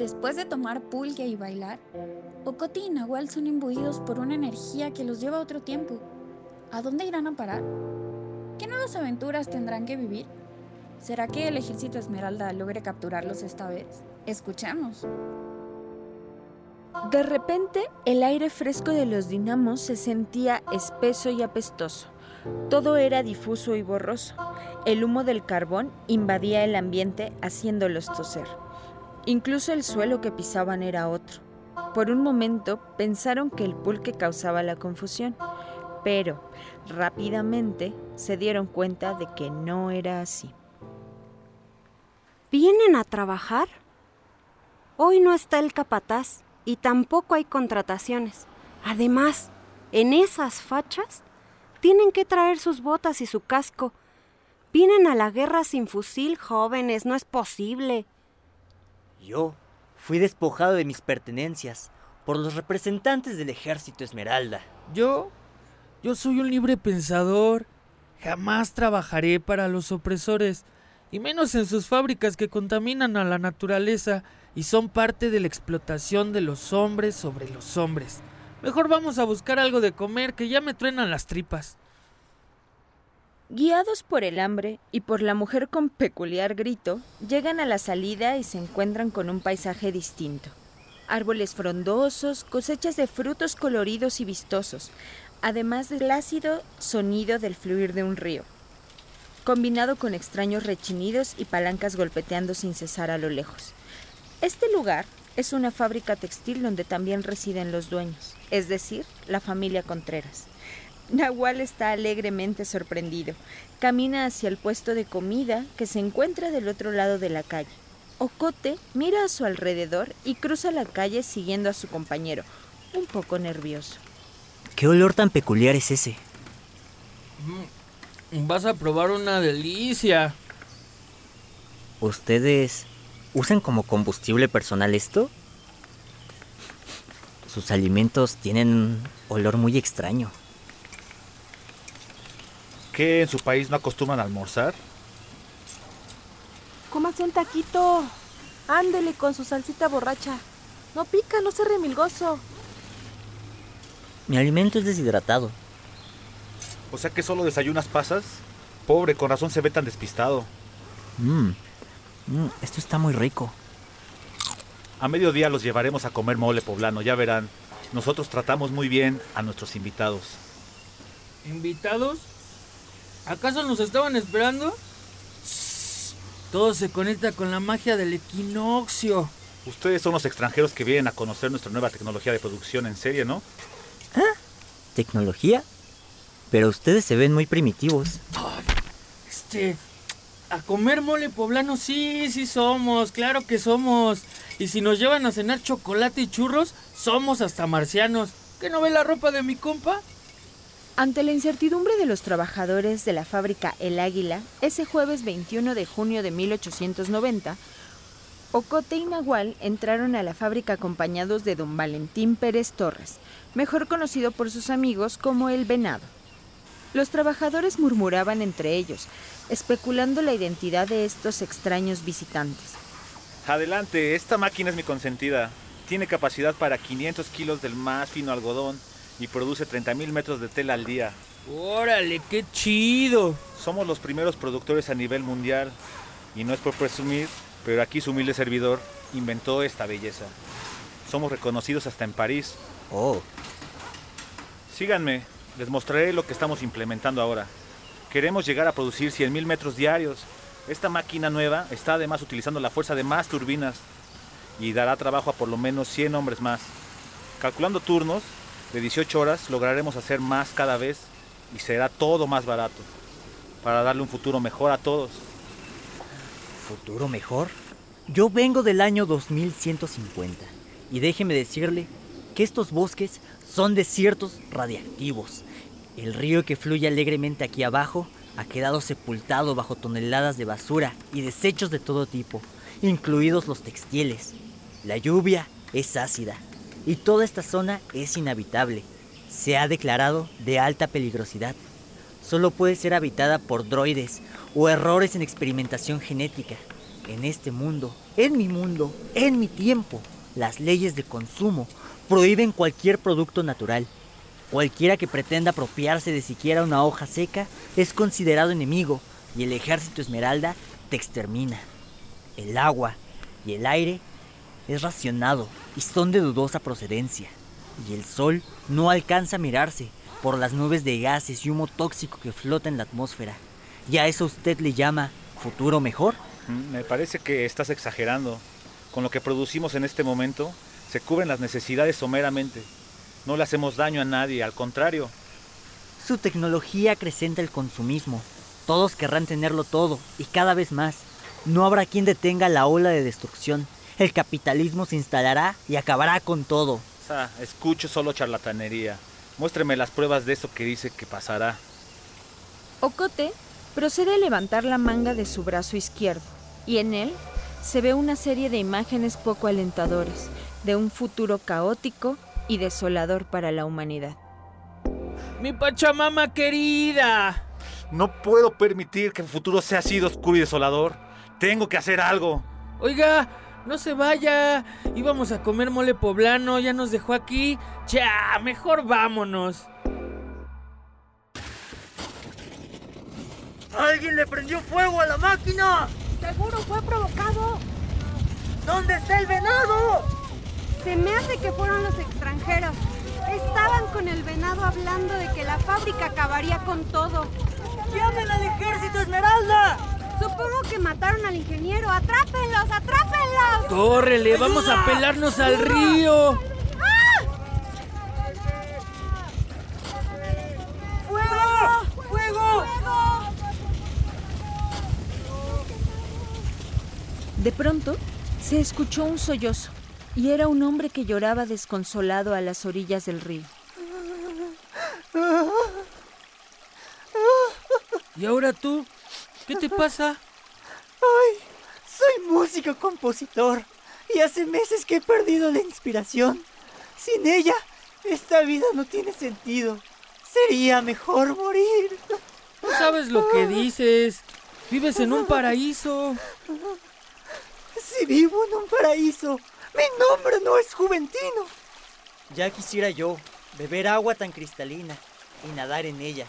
Después de tomar pulque y bailar, Ocote y Nahual son imbuidos por una energía que los lleva a otro tiempo. ¿A dónde irán a parar? ¿Qué nuevas aventuras tendrán que vivir? ¿Será que el ejército Esmeralda logre capturarlos esta vez? Escuchemos. De repente, el aire fresco de los dinamos se sentía espeso y apestoso. Todo era difuso y borroso. El humo del carbón invadía el ambiente haciéndolos toser. Incluso el suelo que pisaban era otro. Por un momento pensaron que el pulque causaba la confusión, pero rápidamente se dieron cuenta de que no era así. ¿Vienen a trabajar? Hoy no está el capataz y tampoco hay contrataciones. Además, en esas fachas tienen que traer sus botas y su casco. Vienen a la guerra sin fusil, jóvenes, no es posible. Yo fui despojado de mis pertenencias por los representantes del ejército Esmeralda. Yo, yo soy un libre pensador. Jamás trabajaré para los opresores, y menos en sus fábricas que contaminan a la naturaleza y son parte de la explotación de los hombres sobre los hombres. Mejor vamos a buscar algo de comer que ya me truenan las tripas. Guiados por el hambre y por la mujer con peculiar grito, llegan a la salida y se encuentran con un paisaje distinto. Árboles frondosos, cosechas de frutos coloridos y vistosos, además del ácido sonido del fluir de un río, combinado con extraños rechinidos y palancas golpeteando sin cesar a lo lejos. Este lugar es una fábrica textil donde también residen los dueños, es decir, la familia Contreras. Nahual está alegremente sorprendido. Camina hacia el puesto de comida que se encuentra del otro lado de la calle. Ocote mira a su alrededor y cruza la calle siguiendo a su compañero, un poco nervioso. ¿Qué olor tan peculiar es ese? Mm, vas a probar una delicia. ¿Ustedes usan como combustible personal esto? Sus alimentos tienen un olor muy extraño. ¿Qué en su país no acostumbran a almorzar? Cómase un taquito. Ándele con su salsita borracha. No pica, no se remilgoso. Mi alimento es deshidratado. O sea que solo desayunas pasas. Pobre, con razón se ve tan despistado. Mmm, esto está muy rico. A mediodía los llevaremos a comer mole poblano, ya verán. Nosotros tratamos muy bien a nuestros invitados. ¿Invitados? ¿Acaso nos estaban esperando? Todo se conecta con la magia del equinoccio. Ustedes son los extranjeros que vienen a conocer nuestra nueva tecnología de producción en serie, ¿no? ¿Ah? ¿Tecnología? Pero ustedes se ven muy primitivos. este. A comer mole poblano, sí, sí somos, claro que somos. Y si nos llevan a cenar chocolate y churros, somos hasta marcianos. ¿Qué no ve la ropa de mi compa? Ante la incertidumbre de los trabajadores de la fábrica El Águila, ese jueves 21 de junio de 1890, Ocote y Nahual entraron a la fábrica acompañados de don Valentín Pérez Torres, mejor conocido por sus amigos como el Venado. Los trabajadores murmuraban entre ellos, especulando la identidad de estos extraños visitantes. Adelante, esta máquina es mi consentida. Tiene capacidad para 500 kilos del más fino algodón y produce 30.000 metros de tela al día. ¡Órale, qué chido! Somos los primeros productores a nivel mundial y no es por presumir, pero aquí su humilde servidor inventó esta belleza. Somos reconocidos hasta en París. Oh. Síganme, les mostraré lo que estamos implementando ahora. Queremos llegar a producir 100.000 metros diarios. Esta máquina nueva está además utilizando la fuerza de más turbinas y dará trabajo a por lo menos 100 hombres más. Calculando turnos, de 18 horas lograremos hacer más cada vez y será todo más barato para darle un futuro mejor a todos. ¿Futuro mejor? Yo vengo del año 2150 y déjeme decirle que estos bosques son desiertos radiactivos. El río que fluye alegremente aquí abajo ha quedado sepultado bajo toneladas de basura y desechos de todo tipo, incluidos los textiles. La lluvia es ácida y toda esta zona es inhabitable. Se ha declarado de alta peligrosidad. Solo puede ser habitada por droides o errores en experimentación genética. En este mundo, en mi mundo, en mi tiempo, las leyes de consumo prohíben cualquier producto natural. Cualquiera que pretenda apropiarse de siquiera una hoja seca es considerado enemigo y el ejército Esmeralda te extermina. El agua y el aire es racionado y son de dudosa procedencia. Y el sol no alcanza a mirarse por las nubes de gases y humo tóxico que flota en la atmósfera. ¿Y a eso usted le llama futuro mejor? Mm, Me parece que estás exagerando. Con lo que producimos en este momento, se cubren las necesidades someramente. No le hacemos daño a nadie, al contrario. Su tecnología acrecenta el consumismo. Todos querrán tenerlo todo y cada vez más. No habrá quien detenga la ola de destrucción. El capitalismo se instalará y acabará con todo. Ah, escucho solo charlatanería. Muéstreme las pruebas de eso que dice que pasará. Ocote procede a levantar la manga de su brazo izquierdo y en él se ve una serie de imágenes poco alentadores de un futuro caótico y desolador para la humanidad. Mi Pachamama querida. No puedo permitir que el futuro sea así de oscuro y desolador. Tengo que hacer algo. Oiga, no se vaya. Íbamos a comer mole poblano, ya nos dejó aquí. Ya, mejor vámonos. ¡Alguien le prendió fuego a la máquina! Seguro fue provocado. ¿Dónde está el venado? Se me hace que fueron los extranjeros. Estaban con el venado hablando de que la fábrica acabaría con todo. ¡Llamen al ejército Esmeralda! Supongo que mataron al ingeniero. ¡Atrápenlos! ¡Atrápenlos! Córrele, vamos a pelarnos al río. ¡Fuego! ¡Fuego! De pronto se escuchó un sollozo y era un hombre que lloraba desconsolado a las orillas del río. ¿Y ahora tú? ¿Qué te pasa? ¡Ay! Soy músico compositor y hace meses que he perdido la inspiración. Sin ella, esta vida no tiene sentido. Sería mejor morir. No sabes lo que dices. Vives en un paraíso. Si vivo en un paraíso, mi nombre no es Juventino. Ya quisiera yo beber agua tan cristalina y nadar en ella.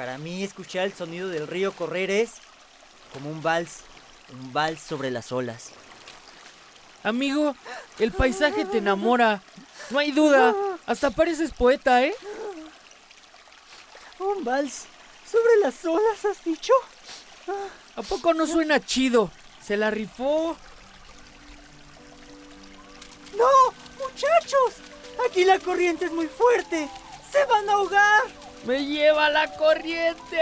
Para mí escuchar el sonido del río correr es como un vals, un vals sobre las olas. Amigo, el paisaje te enamora. No hay duda. Hasta pareces poeta, ¿eh? Un vals sobre las olas, ¿has dicho? ¿A poco no suena chido? Se la rifó. ¡No! ¡Muchachos! Aquí la corriente es muy fuerte. ¡Se van a ahogar! ¡Me lleva la corriente!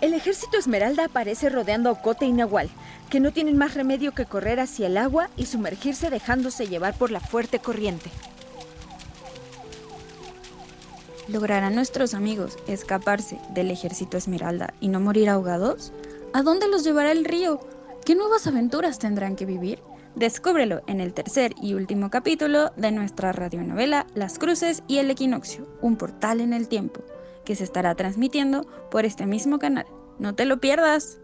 El ejército Esmeralda aparece rodeando a Ocote y Nahual, que no tienen más remedio que correr hacia el agua y sumergirse dejándose llevar por la fuerte corriente. ¿Lograrán nuestros amigos escaparse del ejército Esmeralda y no morir ahogados? ¿A dónde los llevará el río? ¿Qué nuevas aventuras tendrán que vivir? Descúbrelo en el tercer y último capítulo de nuestra radionovela Las Cruces y el Equinoccio, un portal en el tiempo, que se estará transmitiendo por este mismo canal. No te lo pierdas.